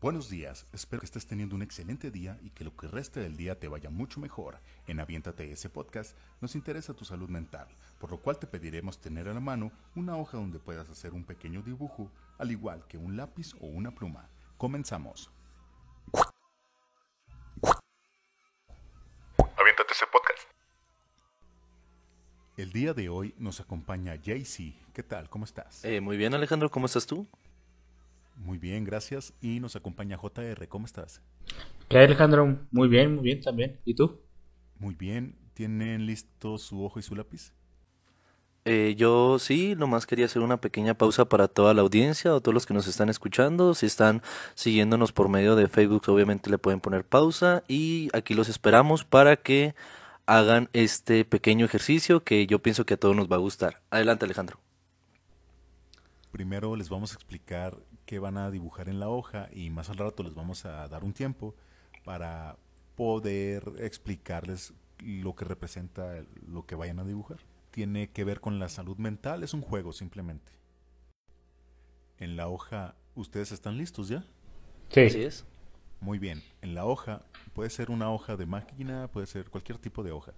Buenos días, espero que estés teniendo un excelente día y que lo que reste del día te vaya mucho mejor. En Aviéntate ese podcast nos interesa tu salud mental, por lo cual te pediremos tener a la mano una hoja donde puedas hacer un pequeño dibujo, al igual que un lápiz o una pluma. Comenzamos. Aviéntate ese podcast. El día de hoy nos acompaña JC. ¿Qué tal? ¿Cómo estás? Eh, muy bien, Alejandro, ¿cómo estás tú? Muy bien, gracias. Y nos acompaña JR. ¿Cómo estás? ¿Qué hay, Alejandro? Muy bien, muy bien también. ¿Y tú? Muy bien. ¿Tienen listo su ojo y su lápiz? Eh, yo sí, nomás quería hacer una pequeña pausa para toda la audiencia o todos los que nos están escuchando. Si están siguiéndonos por medio de Facebook, obviamente le pueden poner pausa y aquí los esperamos para que hagan este pequeño ejercicio que yo pienso que a todos nos va a gustar. Adelante, Alejandro. Primero les vamos a explicar qué van a dibujar en la hoja y más al rato les vamos a dar un tiempo para poder explicarles lo que representa lo que vayan a dibujar. Tiene que ver con la salud mental, es un juego simplemente. En la hoja, ¿ustedes están listos ya? Sí. Así es. Muy bien, en la hoja puede ser una hoja de máquina, puede ser cualquier tipo de hoja.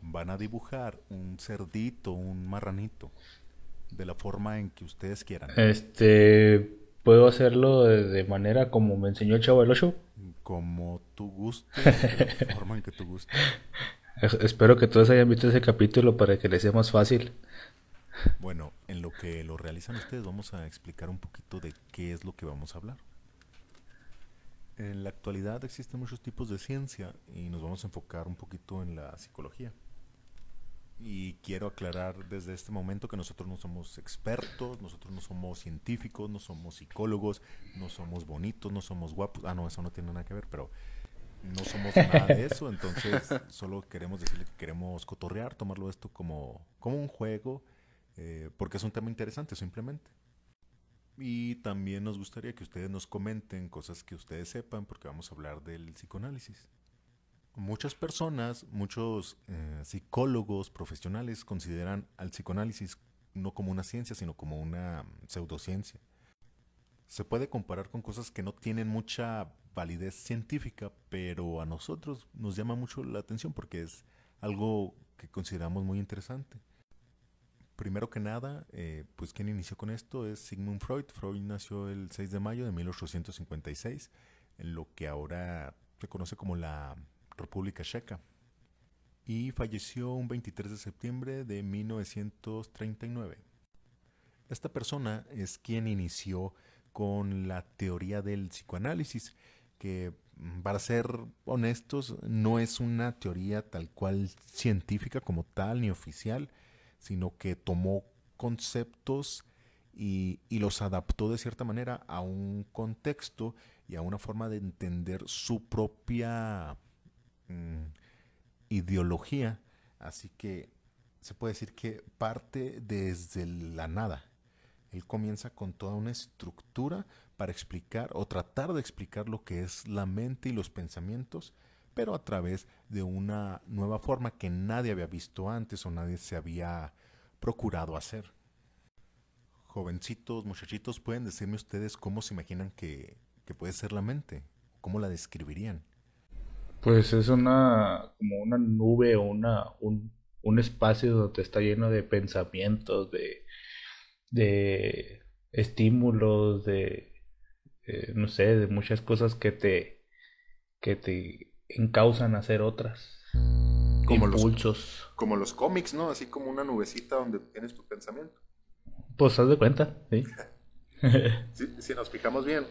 Van a dibujar un cerdito, un marranito, de la forma en que ustedes quieran. Este, ¿puedo hacerlo de, manera como me enseñó el chavo del 8? Como tú gustes, de la forma en que tú gustes. Espero que todos hayan visto ese capítulo para que les sea más fácil. Bueno, en lo que lo realizan ustedes vamos a explicar un poquito de qué es lo que vamos a hablar. En la actualidad existen muchos tipos de ciencia y nos vamos a enfocar un poquito en la psicología. Y quiero aclarar desde este momento que nosotros no somos expertos, nosotros no somos científicos, no somos psicólogos, no somos bonitos, no somos guapos. Ah, no, eso no tiene nada que ver, pero no somos nada de eso. Entonces, solo queremos decirle que queremos cotorrear, tomarlo esto como, como un juego, eh, porque es un tema interesante simplemente. Y también nos gustaría que ustedes nos comenten cosas que ustedes sepan, porque vamos a hablar del psicoanálisis. Muchas personas, muchos eh, psicólogos profesionales consideran al psicoanálisis no como una ciencia, sino como una pseudociencia. Se puede comparar con cosas que no tienen mucha validez científica, pero a nosotros nos llama mucho la atención porque es algo que consideramos muy interesante. Primero que nada, eh, pues quien inició con esto es Sigmund Freud. Freud nació el 6 de mayo de 1856 en lo que ahora se conoce como la República Checa y falleció un 23 de septiembre de 1939. Esta persona es quien inició con la teoría del psicoanálisis, que mm, para ser honestos no es una teoría tal cual científica como tal ni oficial, sino que tomó conceptos y, y, los adaptó de cierta manera a un contexto y a una forma de entender su propia mm, ideología. Así que se puede decir que parte desde la nada. Él comienza con toda una estructura para explicar o tratar de explicar lo que es la mente y los pensamientos, pero a través de una nueva forma que nadie había visto antes o nadie se había procurado hacer. Jovencitos, muchachitos, pueden decirme ustedes cómo se imaginan que, que puede ser la mente, cómo la describirían. Pues es una como una nube o una un, un espacio donde está lleno de pensamientos, de de estímulos, de eh, no sé, de muchas cosas que te que te encausan a hacer otras. Como impulsos. Los, como los cómics, ¿no? Así como una nubecita donde tienes tu pensamiento. Pues haz de cuenta, sí. si, si nos fijamos bien,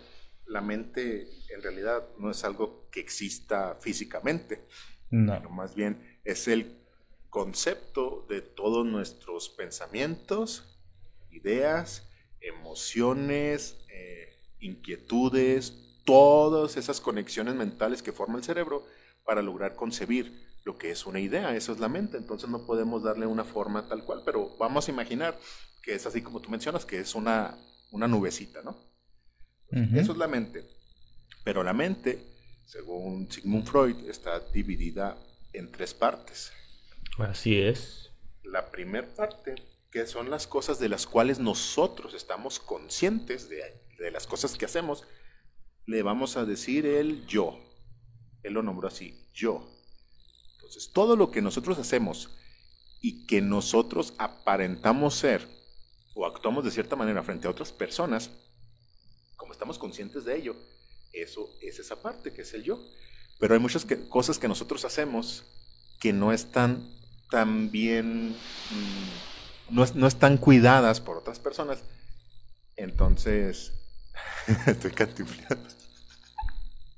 la mente en realidad no es algo que exista físicamente. No. Sino más bien es el concepto de todos nuestros pensamientos, ideas, emociones, eh, inquietudes, todas esas conexiones mentales que forma el cerebro para lograr concebir lo que es una idea, eso es la mente, entonces no podemos darle una forma tal cual, pero vamos a imaginar que es así como tú mencionas, que es una, una nubecita, ¿no? Uh -huh. Eso es la mente, pero la mente, según Sigmund Freud, está dividida en tres partes. Así es. La primera parte, que son las cosas de las cuales nosotros estamos conscientes de, de las cosas que hacemos, le vamos a decir el yo. Él lo nombró así, yo. Entonces, todo lo que nosotros hacemos y que nosotros aparentamos ser o actuamos de cierta manera frente a otras personas, como estamos conscientes de ello, eso es esa parte que es el yo. Pero hay muchas cosas que nosotros hacemos que no están tan bien, mm, no, no están cuidadas por otras personas. Entonces, estoy cantifleando.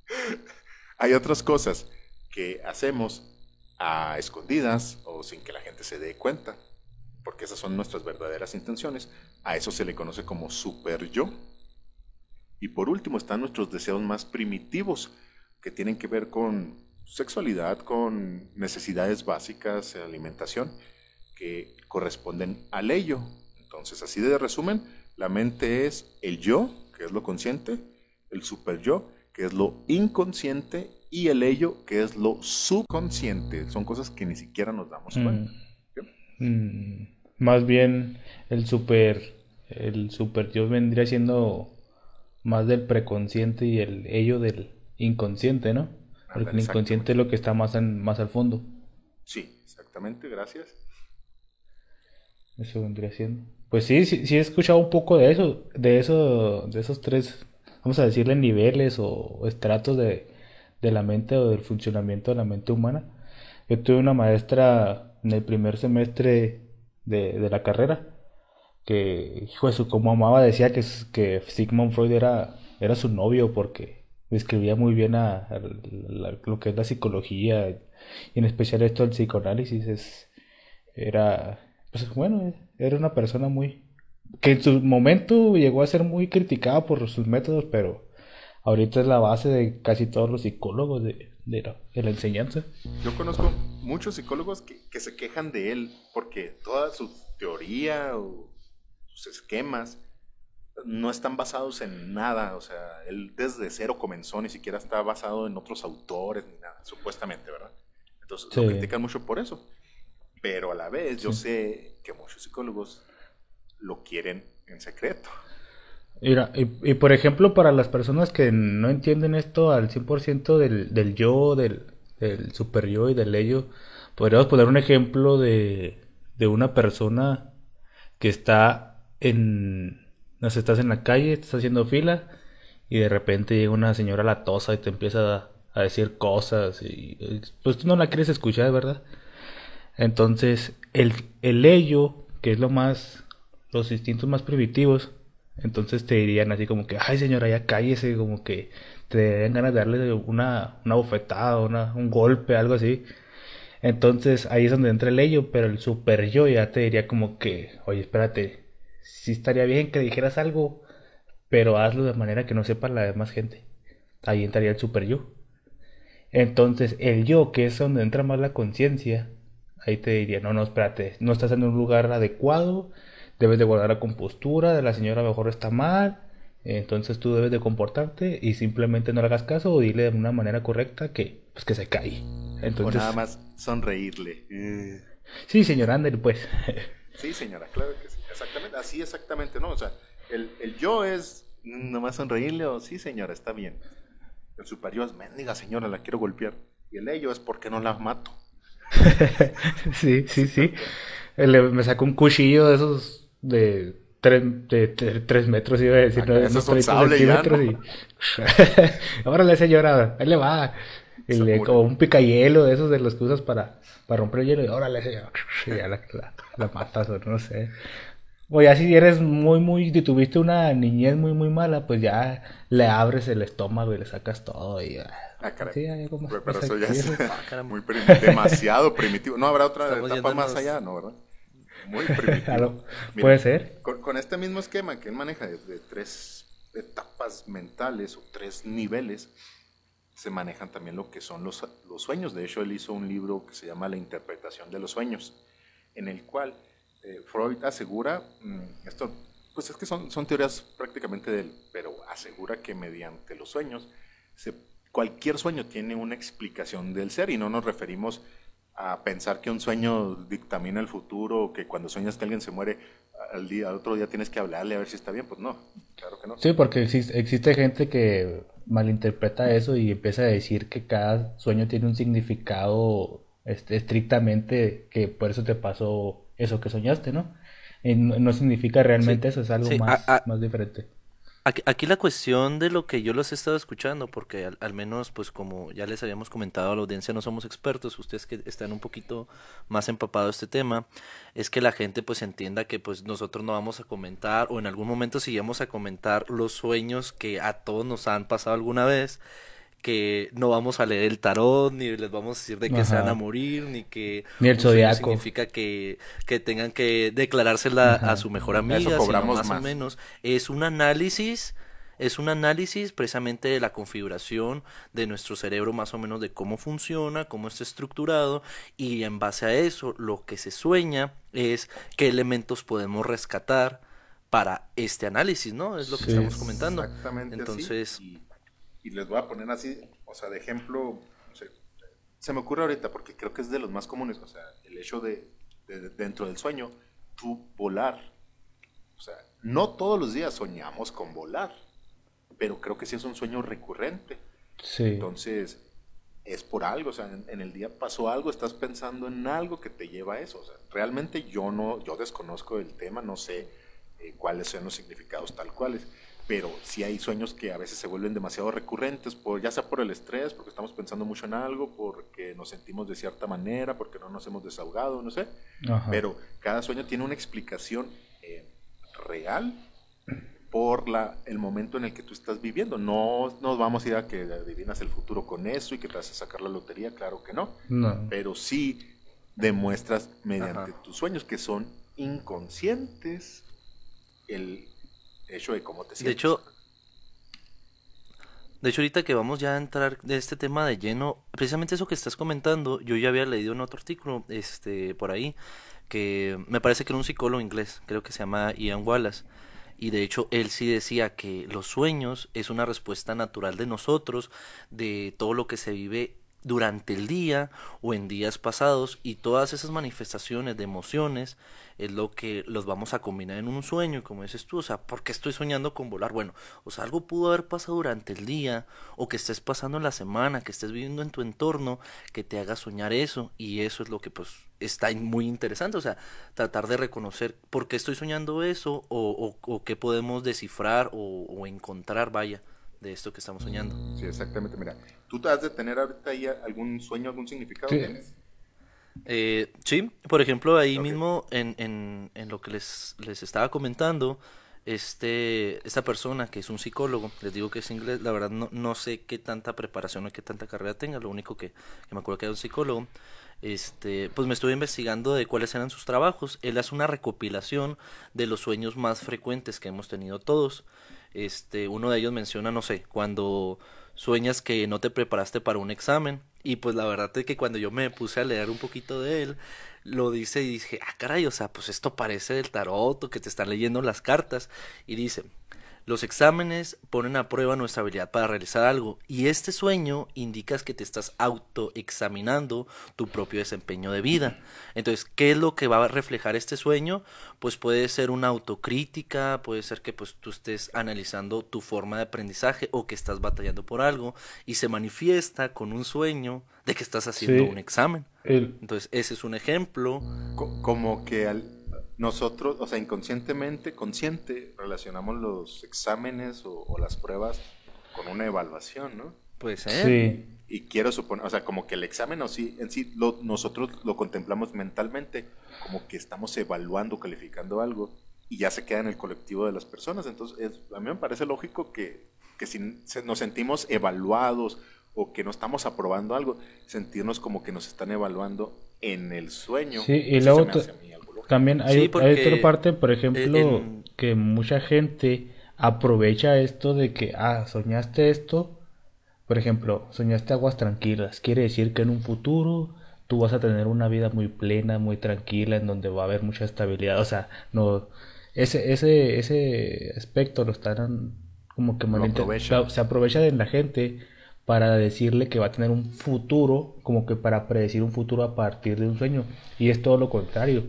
hay otras cosas que hacemos a escondidas o sin que la gente se dé cuenta, porque esas son nuestras verdaderas intenciones. A eso se le conoce como super yo. Y por último están nuestros deseos más primitivos, que tienen que ver con sexualidad, con necesidades básicas, alimentación, que corresponden al ello. Entonces, así de resumen, la mente es el yo, que es lo consciente, el super yo, que es lo inconsciente, y el ello, que es lo subconsciente. Son cosas que ni siquiera nos damos cuenta. Mm. Mm. Más bien, el super, el super yo vendría siendo más del preconsciente y el ello del inconsciente, ¿no? Porque el inconsciente es lo que está más, más al fondo. Sí, exactamente, gracias. Eso vendría siendo. Pues sí, sí, sí he escuchado un poco de eso, de eso, de esos tres, vamos a decirle niveles o, estratos de, la mente o del funcionamiento de la mente humana. Yo tuve una maestra en el primer semestre de, de la carrera que, hijo de su, como amaba, decía que, que Sigmund Freud era, era su novio porque describía muy bien a, lo que es la psicología y en especial esto del psicoanálisis es era pues bueno era una persona muy que en su momento llegó a ser muy criticada por sus métodos pero ahorita es la base de casi todos los psicólogos de, de, la, enseñanza. Yo conozco muchos psicólogos que, que, se quejan de él porque toda su teoría o sus esquemas no están basados en nada, o sea, él desde cero comenzó, ni siquiera está basado en otros autores ni nada, supuestamente, ¿verdad? Entonces lo critican mucho por eso, pero a la vez yo sé que muchos psicólogos lo quieren en secreto. Mira, y, por ejemplo, para las personas que no entienden esto al 100% del, del yo, del, del super yo y del ello, podríamos poner un ejemplo de, de una persona que está en no estás en la calle, estás haciendo fila y de repente llega una señora latosa y te empieza a, decir cosas y pues tú no la quieres escuchar, ¿verdad? Entonces, el, el ello, que es lo más, los instintos más primitivos, entonces te dirían así como que, ay señora, ya cállese, como que te den ganas de darle una, una bofetada, un golpe, algo así. Entonces ahí es donde entra el ello, pero el super yo ya te diría como que, oye, espérate, sí estaría bien que dijeras algo, pero hazlo de manera que no sepa la demás gente. Ahí entraría el super yo. Entonces, el yo, que es donde entra más la conciencia, ahí te diría, no, no, espérate, no estás en un lugar adecuado, debes de guardar la compostura, de la señora mejor está mal, entonces tú debes de comportarte y simplemente no le hagas caso o dile de una manera correcta que, pues que se cae. Entonces, o nada más sonreírle. Sí, señor Ander, pues. Sí, señora, claro que sí. Exactamente, así exactamente, ¿no? O sea, el, el yo es nomás sonreírle o sí, señora, está bien. El superior es, mendiga señora, la quiero golpear. Y el ello es, porque no la mato? sí, sí, sí. me sacó un cuchillo de esos de tres, de, tres metros, iba a decir, ah, no, de esos centímetros. Y... Órale, señora, ahí le va. Y como un picayelo de esos de los que usas para, para romper el hielo. Y órale. Y ya la, la matas o no sé. O ya si eres muy, muy, si tuviste una niñez muy, muy mala, pues ya le abres el estómago y le sacas todo y... Ah, caray. Sí, como, pero eso ya es ah, muy demasiado primitivo. No habrá otra etapa más allá, ¿no? ¿Verdad? Muy primitivo. Puede ser. Con, este mismo esquema que él maneja de, de, tres etapas mentales o tres niveles, se manejan también lo que son los, los sueños. De hecho, él hizo un libro que se llama La interpretación de los sueños, en el cual eh, Freud asegura, mm, esto pues es que son, son teorías prácticamente de él, pero asegura que mediante los sueños, cualquier sueño tiene una explicación del ser y no nos referimos a pensar que un sueño dictamina el futuro o que cuando sueñas que alguien se muere, al, día, otro día tienes que hablarle a ver si está bien, pues no, claro que no. Sí, porque existe, existe gente que malinterpreta eso y empieza a decir que cada sueño tiene un significado este, estrictamente que por eso te pasó eso que soñaste, ¿no? Y no, significa realmente eso, es algo más, más diferente. Aquí, la cuestión de lo que yo los he estado escuchando, porque al, menos, pues como ya les habíamos comentado a la audiencia, no somos expertos, ustedes que están un poquito más empapados de este tema, es que la gente pues entienda que pues nosotros no vamos a comentar o en algún momento sigamos a comentar los sueños que a todos nos han pasado alguna vez que no vamos a leer el tarot, ni les vamos a decir de que se van a morir, ni que ni el zodiaco significa que, que tengan que declarársela a su mejor amiga, cobramos más, más, o menos. Es un análisis, es un análisis precisamente de la configuración de nuestro cerebro, más o menos de cómo funciona, cómo está estructurado, y en base a eso, lo que se sueña es qué elementos podemos rescatar para este análisis, ¿no? Es lo que estamos comentando. Exactamente. Entonces y les voy a poner así, o sea, de ejemplo, se me ocurre ahorita porque creo que es de los más comunes, o sea, el hecho de, dentro del sueño, tú volar. O sea, no todos los días soñamos con volar, pero creo que sí es un sueño recurrente. Sí. Entonces, es por algo, o sea, en, el día pasó algo, estás pensando en algo que te lleva a eso. O sea, realmente yo no, yo desconozco el tema, no sé eh, cuáles son los significados tal cuales pero sí hay sueños que a veces se vuelven demasiado recurrentes, por, ya sea por el estrés, porque estamos pensando mucho en algo, porque nos sentimos de cierta manera, porque no nos hemos desahogado, no sé. Pero cada sueño tiene una explicación eh, real por la, el momento en el que tú estás viviendo. No nos vamos a ir a que adivinas el futuro con eso y que te vas a sacar la lotería, claro que no. Pero sí demuestras mediante tus sueños que son inconscientes el hecho de cómo te sientes. De hecho, de hecho, ahorita que vamos ya a entrar de este tema de lleno, precisamente eso que estás comentando, yo ya había leído en otro artículo, este, por ahí, que me parece que era un psicólogo inglés, creo que se llama Ian Wallace, y de hecho él sí decía que los sueños es una respuesta natural de nosotros, de todo lo que se vive durante el día o en días pasados y todas esas manifestaciones de emociones es lo que los vamos a combinar en un sueño, como dices tú, o sea, ¿por qué estoy soñando con volar? Bueno, o sea, algo pudo haber pasado durante el día, o que estés pasando en la semana, que estés viviendo en tu entorno, que te haga soñar eso, y eso es lo que pues está muy interesante, o sea, tratar de reconocer por qué estoy soñando eso, o, o, qué podemos descifrar o, encontrar, vaya, de esto que estamos soñando. Sí, exactamente, mira, ¿tú te has de tener ahorita ahí algún sueño, algún significado? ¿Tienes? Eh, sí, por ejemplo, ahí mismo en, en, en, lo que les, les estaba comentando, este, esta persona que es un psicólogo, les digo que es inglés, la verdad no, no sé qué tanta preparación o qué tanta carrera tenga, lo único que, me acuerdo que era un psicólogo, este, pues me estuve investigando de cuáles eran sus trabajos. Él hace una recopilación de los sueños más frecuentes que hemos tenido todos. Este, uno de ellos menciona, no sé, cuando sueñas que no te preparaste para un examen. Y pues la verdad es que cuando yo me puse a leer un poquito de él, lo dice y dije, ah, caray, o sea, pues esto parece del tarot o que te están leyendo las cartas. Y dice, los exámenes ponen a prueba nuestra habilidad para realizar algo y este sueño indica que te estás autoexaminando tu propio desempeño de vida. Entonces, ¿qué es lo que va a reflejar este sueño? Pues puede ser una autocrítica, puede ser que pues tú estés analizando tu forma de aprendizaje o que estás batallando por algo y se manifiesta con un sueño de que estás haciendo un examen. Entonces, ese es un ejemplo. como que al, nosotros, o sea, inconscientemente, consciente, relacionamos los exámenes o, las pruebas con una evaluación, ¿no? Pues Sí. Y quiero suponer, o sea, como que el examen o sí, en sí lo, nosotros lo contemplamos mentalmente, como que estamos evaluando, calificando algo, y ya se queda en el colectivo de las personas. Entonces, a mí me parece lógico que, que si nos sentimos evaluados o que no estamos aprobando algo, sentirnos como que nos están evaluando en el sueño. Sí, y luego también hay, otra parte, por ejemplo, que mucha gente aprovecha esto de que, ah, soñaste esto, por ejemplo, soñaste aguas tranquilas, quiere decir que en un futuro tú vas a tener una vida muy plena, muy tranquila, en donde va a haber mucha estabilidad, o sea, no, ese, ese, ese aspecto lo están como que se aprovecha de la gente para decirle que va a tener un futuro, como que para predecir un futuro a partir de un sueño, y es todo lo contrario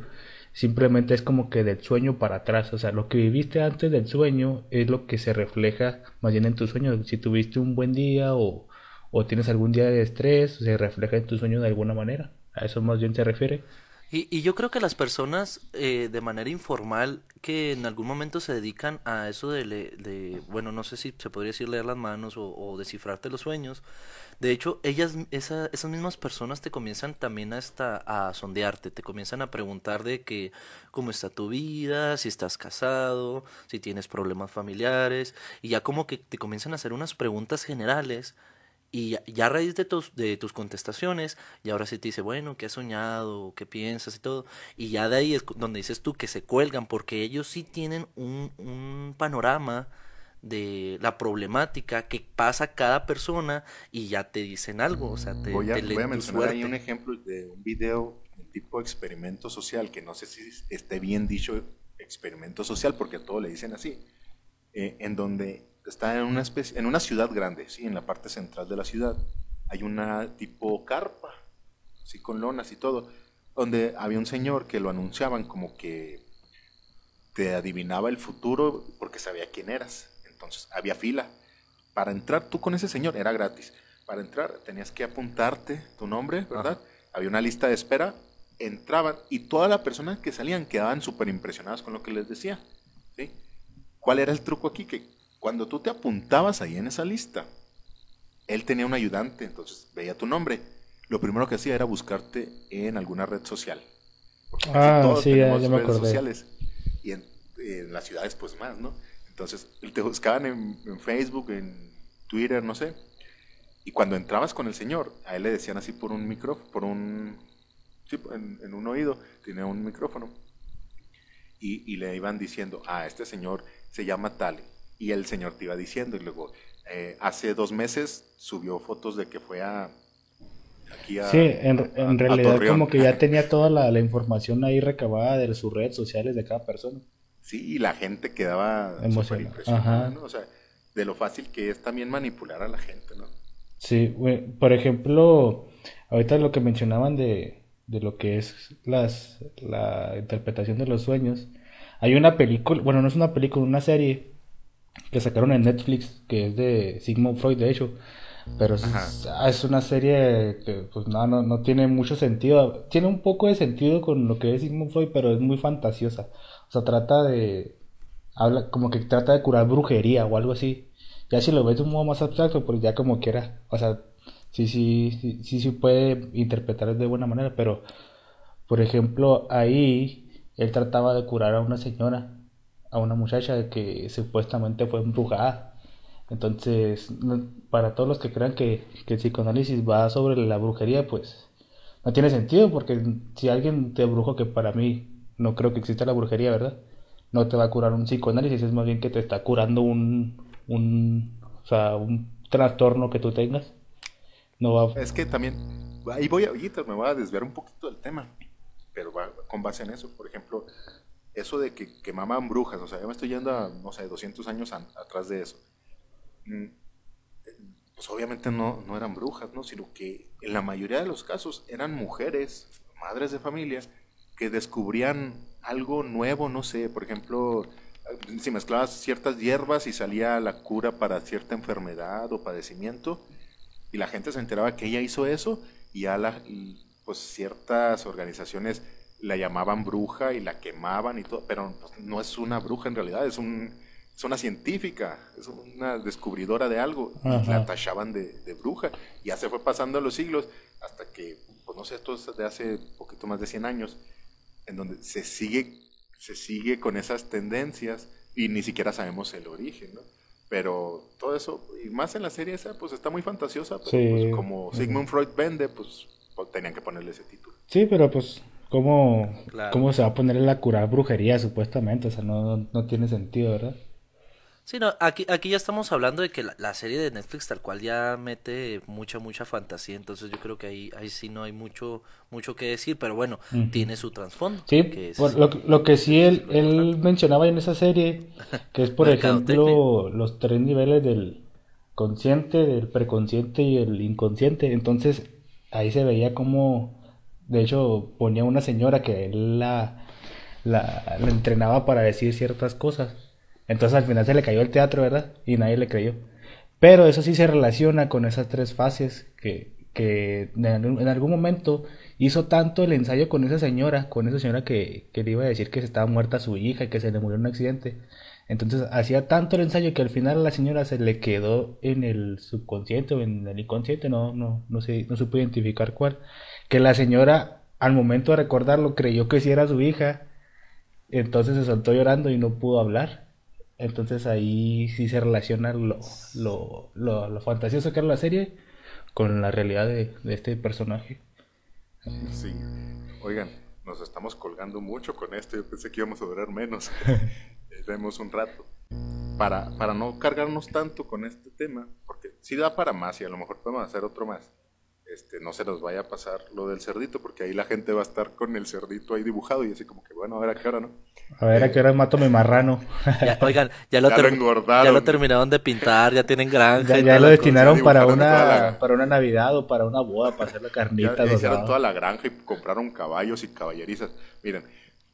simplemente es como que del sueño para atrás, o sea, lo que viviste antes del sueño es lo que se refleja más bien en tu sueño, si tuviste un buen día o, o tienes algún día de estrés, se refleja en tu sueño de alguna manera, a eso más bien se refiere. Y, yo creo que las personas eh, de manera informal que en algún momento se dedican a eso de, de bueno, no sé si se podría decir leer las manos o, o descifrarte los sueños, de hecho, ellas, esa, esas mismas personas te comienzan también hasta a sondearte, te comienzan a preguntar de que cómo está tu vida, si estás casado, si tienes problemas familiares, y ya como que te comienzan a hacer unas preguntas generales y ya, a raíz de tus, de tus contestaciones, y ahora sí te dice, bueno, ¿qué has soñado? ¿Qué piensas? Y todo. Y ya de ahí es donde dices tú que se cuelgan, porque ellos sí tienen un, un panorama de la problemática que pasa cada persona y ya te dicen algo, o sea, te, voy a, voy a mencionar ahí un ejemplo de un video tipo experimento social, que no sé si esté bien dicho experimento social, porque a todo le dicen así, eh, en donde está en una, especie, en una ciudad grande, ¿sí? en la parte central de la ciudad, hay una tipo carpa, así con lonas y todo, donde había un señor que lo anunciaban como que te adivinaba el futuro porque sabía quién eras. Entonces había fila. Para entrar tú con ese señor era gratis. Para entrar tenías que apuntarte tu nombre, ¿verdad? Había una lista de espera, entraban y toda la persona que salían quedaban súper impresionadas con lo que les decía. ¿sí? ¿Cuál era el truco aquí? Que cuando tú te apuntabas ahí en esa lista, él tenía un ayudante, entonces veía tu nombre. Lo primero que hacía era buscarte en alguna red social. ah, sí, ya, me redes sociales. Y en, en, las ciudades, pues más, ¿no? Entonces, te buscaban en, Facebook, en Twitter, no sé. Y cuando entrabas con el señor, a él le decían así por un micrófono, por un, sí, en, un oído, tenía un micrófono. Y, le iban diciendo, ah, este señor se llama tal. Y el señor te iba diciendo, y luego, eh, hace dos meses subió fotos de que fue a, Aquí a, sí, en, en realidad como que ya tenía toda la, la, información ahí recabada de sus redes sociales de cada persona. Sí, y la gente quedaba súper impresionada, ¿no? O sea, de lo fácil que es también manipular a la gente, ¿no? Sí, por ejemplo, ahorita lo que mencionaban de, de lo que es las, la interpretación de los sueños. Hay una película, bueno, no es una película, una serie que sacaron en Netflix, que es de Sigmund Freud, de hecho. Pero es, es, una serie que pues no, no, no tiene mucho sentido. Tiene un poco de sentido con lo que es Sigmund Freud, pero es muy fantasiosa. O sea, trata de. Habla como que trata de curar brujería o algo así. Ya si lo ves de un modo más abstracto, pues ya como quiera. O sea, sí, sí, sí, sí, sí puede interpretar de buena manera, pero. Por ejemplo, ahí él trataba de curar a una señora, a una muchacha que supuestamente fue embrujada. Entonces, para todos los que crean que, que el psicoanálisis va sobre la brujería, pues no tiene sentido, porque si alguien te brujo, que para mí no creo que exista la brujería, ¿verdad? No te va a curar un psicoanálisis, es más bien que te está curando un, un, o sea, un trastorno que tú tengas. No va... Es que también, ahí voy a, ahorita me voy a desviar un poquito del tema, pero va con base en eso, por ejemplo, eso de que quemaban brujas, o sea, yo me estoy yendo a, no sé, 200 años atrás de eso. Mm, pues obviamente no, no eran brujas, ¿no? Sino que en la mayoría de los casos eran mujeres, madres de familia, que descubrían algo nuevo, no sé, por ejemplo, si mezclabas ciertas hierbas y salía la cura para cierta enfermedad o padecimiento, y la gente se enteraba que ella hizo eso, y ya la, pues ciertas organizaciones la llamaban bruja y la quemaban y todo, pero no es una bruja en realidad, es, un, es una científica, es una descubridora de algo, y la tachaban de, de, bruja, y ya se fue pasando los siglos hasta que, pues no sé, esto es de hace poquito más de 100 años, en donde se sigue, se sigue con esas tendencias y ni siquiera sabemos el origen, ¿no? Pero todo eso, y más en la serie esa, pues está muy fantasiosa, pero pues, como Sigmund Freud vende, pues, pues, tenían que ponerle ese título. Sí, pero pues, ¿cómo, ¿cómo se va a ponerle la curar brujería supuestamente? O sea, no, no tiene sentido, ¿verdad? Sí, no, aquí, aquí ya estamos hablando de que la, serie de Netflix tal cual ya mete mucha, mucha fantasía, entonces yo creo que ahí, ahí sí no hay mucho, mucho que decir, pero bueno, tiene su trasfondo. Sí, lo, lo, que sí él, él mencionaba en esa serie, que es por ejemplo los tres niveles del consciente, del preconsciente y el inconsciente, entonces ahí se veía como, de hecho ponía una señora que él la la, entrenaba para decir ciertas cosas. Entonces al final se le cayó el teatro, ¿verdad? Y nadie le creyó. Pero eso sí se relaciona con esas tres fases que, que en algún momento hizo tanto el ensayo con esa señora, con esa señora que, que le iba a decir que se estaba muerta su hija y que se le murió en un accidente. Entonces hacía tanto el ensayo que al final a la señora se le quedó en el subconsciente o en el inconsciente, no, no, no, sé, no supo identificar cuál, que la señora al momento de recordarlo creyó que sí era su hija, entonces se soltó llorando y no pudo hablar. Entonces ahí sí se relaciona lo, lo, lo, lo fantasioso que era la serie con la realidad de, de este personaje. Sí. Oigan, nos estamos colgando mucho con esto. Yo pensé que íbamos a durar menos. Vemos un rato. Para, para no cargarnos tanto con este tema, porque si da para más y a lo mejor podemos hacer otro más este, no se nos vaya a pasar lo del cerdito, porque ahí la gente va a estar con el cerdito ahí dibujado y así como que, bueno, a ver a qué hora, ¿no? A ver a qué hora mato mi marrano. oigan, ya lo, ya lo, terminaron de pintar, ya tienen granja. Ya, lo destinaron para una, para una Navidad o para una boda, para hacer la carnita. Ya, hicieron toda la granja y compraron caballos y caballerizas. Miren,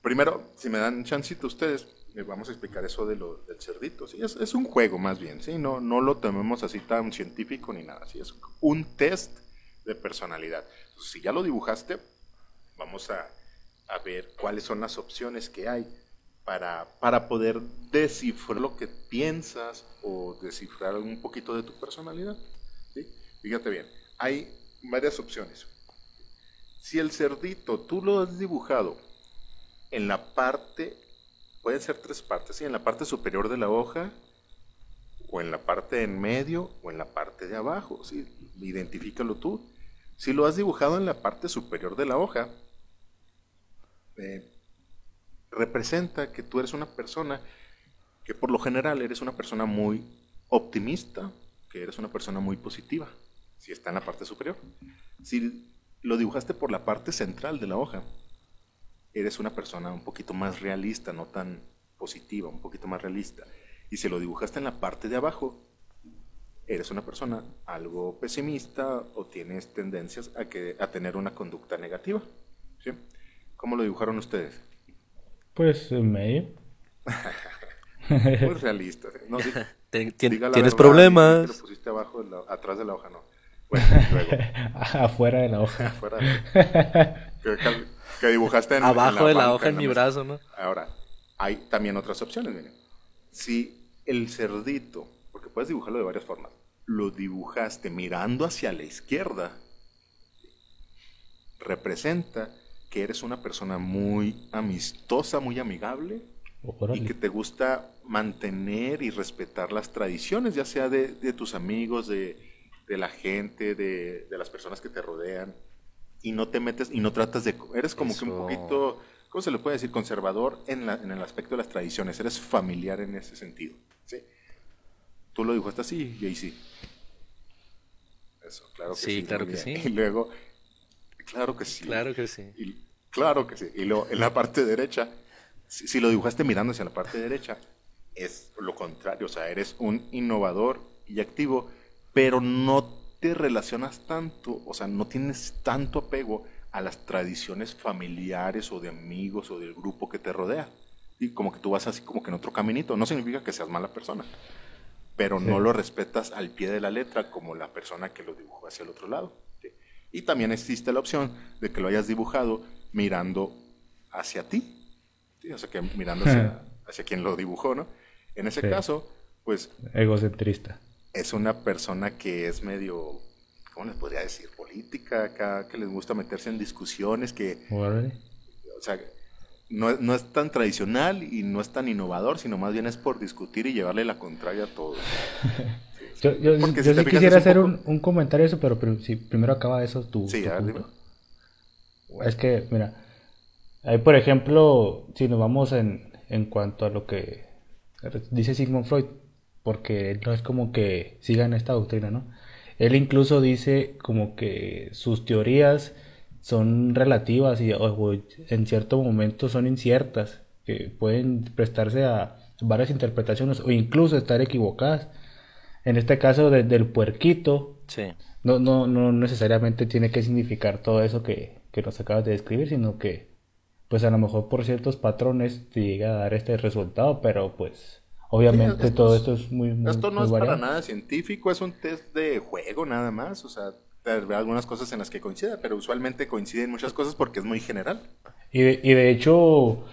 primero, si me dan chancito ustedes, les vamos a explicar eso de lo, del cerdito. ¿sí? Es, es un juego más bien, ¿sí? No, no lo tomemos así tan científico ni nada. ¿sí? Es un test de personalidad. si ya lo dibujaste, vamos a, a, ver cuáles son las opciones que hay para, para poder descifrar lo que piensas o descifrar un poquito de tu personalidad. ¿sí? Fíjate bien, hay varias opciones. Si el cerdito tú lo has dibujado en la parte, pueden ser tres partes, ¿sí? en la parte superior de la hoja, o en la parte en medio, o en la parte de abajo. ¿sí? Identifícalo tú si lo has dibujado en la parte superior de la hoja, eh, representa que tú eres una persona que por lo general eres una persona muy optimista, que eres una persona muy positiva, si está en la parte superior. Si lo dibujaste por la parte central de la hoja, eres una persona un poquito más realista, no tan positiva, un poquito más realista. Y si lo dibujaste en la parte de abajo, eres una persona algo pesimista o tienes tendencias a, que, a tener una conducta negativa. ¿sí? ¿Cómo lo dibujaron ustedes? Pues en medio. Muy realista. No, ¿Tienes problemas? Lo pusiste abajo, atrás de la hoja, no. Bueno, luego. Afuera de la hoja. Afuera de... que, dibujaste en, Abajo de la hoja en mi brazo, ¿no? Ahora, hay también otras opciones, miren. Si el cerdito puedes dibujarlo de varias formas. Lo dibujaste mirando hacia la izquierda. Representa que eres una persona muy amistosa, muy amigable y que te gusta mantener y respetar las tradiciones, ya sea de, tus amigos, de, la gente, de, las personas que te rodean. Y no te metes y no tratas de... Eres como que un poquito, ¿cómo se le puede decir? Conservador en, en el aspecto de las tradiciones. Eres familiar en ese sentido. ¿sí? Tú lo dibujaste así y ahí sí. Eso, claro que sí. Sí, claro que sí. Y luego, claro que sí. Claro que sí. Y, claro que sí. Y luego, en la parte derecha, si, lo dibujaste mirando hacia la parte derecha, es lo contrario. O sea, eres un innovador y activo, pero no te relacionas tanto, o sea, no tienes tanto apego a las tradiciones familiares o de amigos o del grupo que te rodea. Y como que tú vas así como que en otro caminito. No significa que seas mala persona pero no lo respetas al pie de la letra como la persona que lo dibujó hacia el otro lado. Y también existe la opción de que lo hayas dibujado mirando hacia ti, o sea, que mirando hacia, quien lo dibujó, ¿no? En ese caso, pues... Egocentrista. Es una persona que es medio, ¿cómo les podría decir? Política, acá, que les gusta meterse en discusiones, que... O sea, no, no, es tan tradicional y no es tan innovador, sino más bien es por discutir y llevarle la contraria a todos. yo, yo, sí quisiera hacer un, un, comentario eso, pero, si primero acaba eso tú. Sí, Es que, mira, ahí por ejemplo, si nos vamos en, en cuanto a lo que dice Sigmund Freud, porque no es como que sigan esta doctrina, ¿no? Él incluso dice como que sus teorías son relativas y en cierto momento son inciertas, que pueden prestarse a varias interpretaciones o incluso estar equivocadas. En este caso del puerquito, no, no, no necesariamente tiene que significar todo eso que, que nos acabas de describir, sino que pues a lo mejor por ciertos patrones te llega a dar este resultado, pero pues obviamente todo esto es muy, muy Esto no muy es variado. para nada científico, es un test de juego nada más, o sea, vez algunas cosas en las que coincida, pero usualmente coinciden muchas cosas porque es muy general. Y de, y de hecho,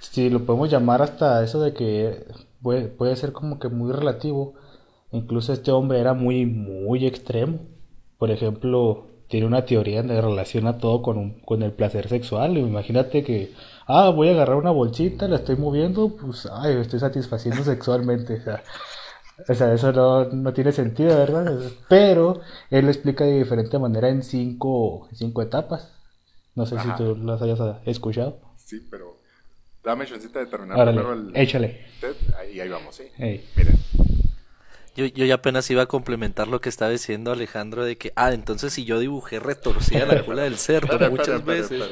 si lo podemos llamar hasta eso de que puede, puede ser como que muy relativo, incluso este hombre era muy, muy extremo. Por ejemplo, tiene una teoría donde relaciona todo con, un- con el placer sexual. Imagínate que, ah, voy a agarrar una bolsita, la estoy moviendo, pues, ay, me estoy satisfaciendo sexualmente. O sea, o sea, eso no, no tiene sentido, ¿verdad? Pero él lo explica de diferente manera en cinco, en cinco etapas. No sé Ajá. si tú las hayas ah, escuchado. Sí, pero dame chancita de terminar Árale, primero el échale. test, ahí, ahí vamos, sí. Ey. Miren, Yo, yo ya apenas iba a complementar lo que estaba diciendo Alejandro de que, ah, entonces si yo dibujé retorcida la cola del cerdo muchas veces.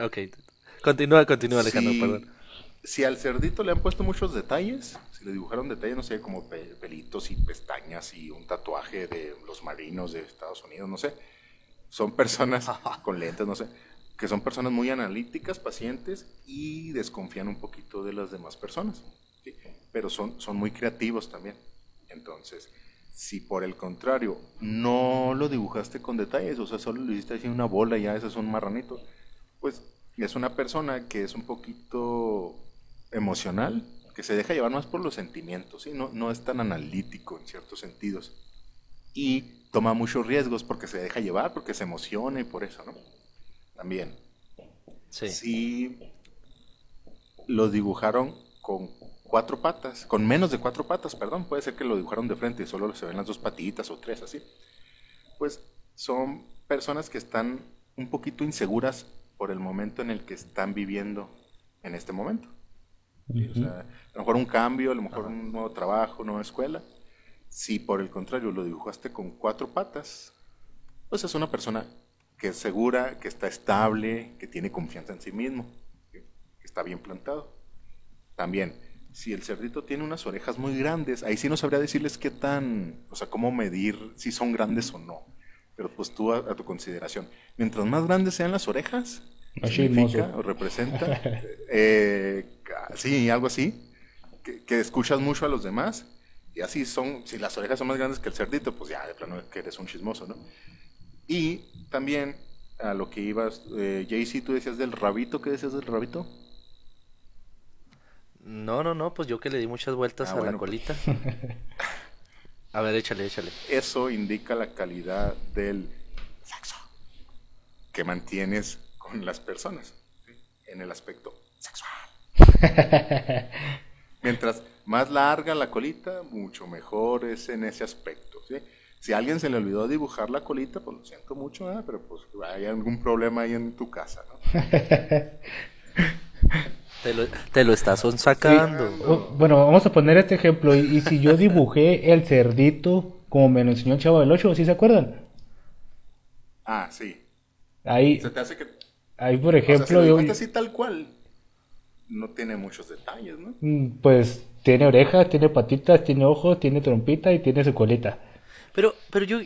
Ok, continúa, continúa Alejandro, si, perdón. si al cerdito le han puesto muchos detalles, si le dibujaron detalles, no sé, como pe- pelitos y pestañas y un tatuaje de los marinos de Estados Unidos, no sé, son personas con lentes, no sé, que son personas muy analíticas, pacientes y desconfían un poquito de las demás personas, ¿sí? pero son, son muy creativos también. Entonces, si por el contrario no lo dibujaste con detalles, o sea, solo lo hiciste así una bola y ya ese es un marranito, pues es una persona que es un poquito emocional, que se deja llevar más por los sentimientos, ¿sí? no, no es tan analítico en ciertos sentidos. Y toma muchos riesgos porque se deja llevar, porque se emociona y por eso, ¿no? También, Sí. si lo dibujaron con cuatro patas, con menos de cuatro patas, perdón, puede ser que lo dibujaron de frente y solo se ven las dos patitas o tres así. Pues son personas que están un poquito inseguras por el momento en el que están viviendo en este momento. ¿sí? O sea, a lo mejor un cambio, a lo mejor un nuevo trabajo, nueva escuela. Si por el contrario lo dibujaste con cuatro patas, pues es una persona que es segura, que está estable, que tiene confianza en sí mismo, que que está bien plantado. También, si el cerdito tiene unas orejas muy grandes, ahí sí no sabría decirles qué tan, o sea, cómo medir si son grandes o no. Pero pues tú a, a tu consideración. Mientras más grandes sean las orejas, Más significa o representa, eh, sí, algo así, que, que escuchas mucho a los demás. Y así son, si las orejas son más grandes que el cerdito, pues ya de plano que eres un chismoso, ¿no? Y también a lo que ibas, eh, Jaycee, tú decías del rabito, ¿qué decías del rabito? No, no, no, pues yo que le di muchas vueltas Ah, a bueno, la pues. A ver, échale, échale. Eso indica la calidad del sexo que mantienes con las personas ¿sí? en el aspecto sexual. Mientras más larga la colita, mucho mejor es en ese aspecto. ¿sí? Si a alguien se le olvidó dibujar la colita, pues lo siento mucho, ¿eh? pero pues hay algún problema ahí en tu casa. ¿no? Te lo, te lo estás sacando. Oh, Bueno, vamos a poner este ejemplo. Y, y si yo dibujé el cerdito como me lo enseñó el chavo del 8, ¿sí se acuerdan? Ah, sí. Ahí, Se te hace que... ahí por o sea, si ejemplo, lo yo, dibujaste así tal cual, no tiene muchos detalles, ¿no? mm, pues tiene orejas, tiene patitas, tiene ojos, tiene trompita y tiene su colita. Pero, pero yo,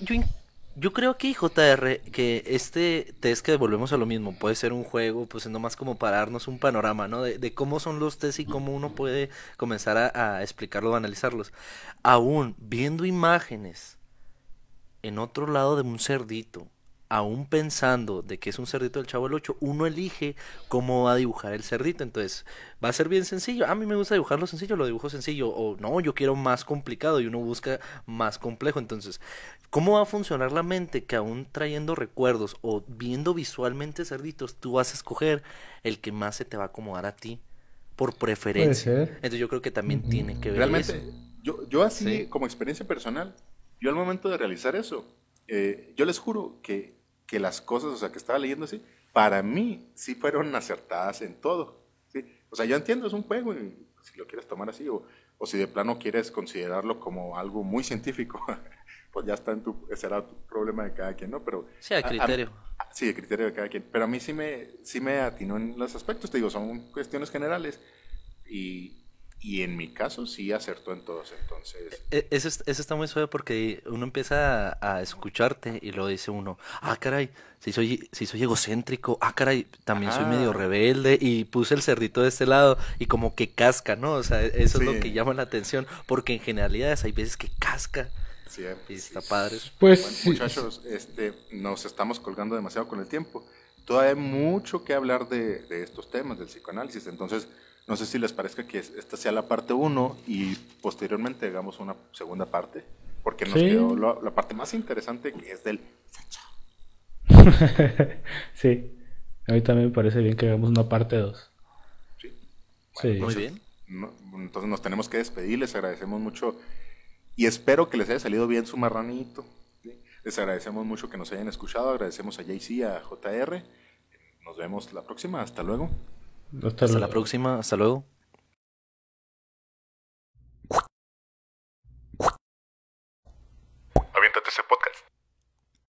yo creo que JR, que este test que volvemos a lo mismo, puede ser un juego, pues es nomás como para darnos un panorama, ¿no? De, de cómo son los test y cómo uno puede comenzar a, a explicarlos o analizarlos. Aún viendo imágenes en otro lado de un cerdito, aún pensando de que es un cerdito del Chavo del 8, uno elige cómo va a dibujar el cerdito. Entonces, va a ser bien sencillo. A mí me gusta dibujarlo sencillo, lo dibujo sencillo. O no, yo quiero más complicado y uno busca más complejo. Entonces, ¿cómo va a funcionar la mente que aún trayendo recuerdos o viendo visualmente cerditos, tú vas a escoger el que más se te va a acomodar a ti por preferencia? ser. Entonces, yo creo que también tiene que ver Realmente, eso. yo, yo así, Sí. como experiencia personal, yo al momento de realizar eso, eh, yo les juro que, que las cosas, o sea, que estaba leyendo así, para mí sí fueron acertadas en todo. ¿sí? O sea, yo entiendo, es un juego, y si lo quieres tomar así, o, o si de plano quieres considerarlo como algo muy científico, pues ya está en tu, será tu problema de cada quien, ¿no? Pero, Sí, a a- a- criterio. Sí, de criterio de cada quien. Pero a mí sí me, sí me atinó en los aspectos, te digo, son cuestiones generales. Y Y en mi caso sí acertó en todos, entonces... E- Eso, es- eso está muy suave porque uno empieza a, a escucharte y luego dice uno, ah, caray, si soy, si soy egocéntrico, ah, caray, también soy medio rebelde y puse el cerdito de este lado y como que casca, ¿no? O sea, eso es lo que llama la atención porque en generalidades hay veces que casca Sí, y está padre. Pues Bueno, sí, muchachos, este, nos estamos colgando demasiado con el tiempo. Todavía hay mucho que hablar de, de estos temas, del psicoanálisis. Entonces, no sé si les parezca que es- esta sea la parte 1 y posteriormente hagamos una segunda parte, porque nos Sí. quedó la parte más interesante que es del... sí. A mí también me parece bien que hagamos una parte 2. Sí. Sí. Muy entonces, bien. no- entonces nos tenemos que despedir, les agradecemos mucho y espero que les haya salido bien su marranito. Les agradecemos mucho que nos hayan escuchado, agradecemos a JC, a JR. Nos vemos la próxima, hasta luego. Hasta, Hasta la próxima, hasta luego. Aviéntate ese podcast.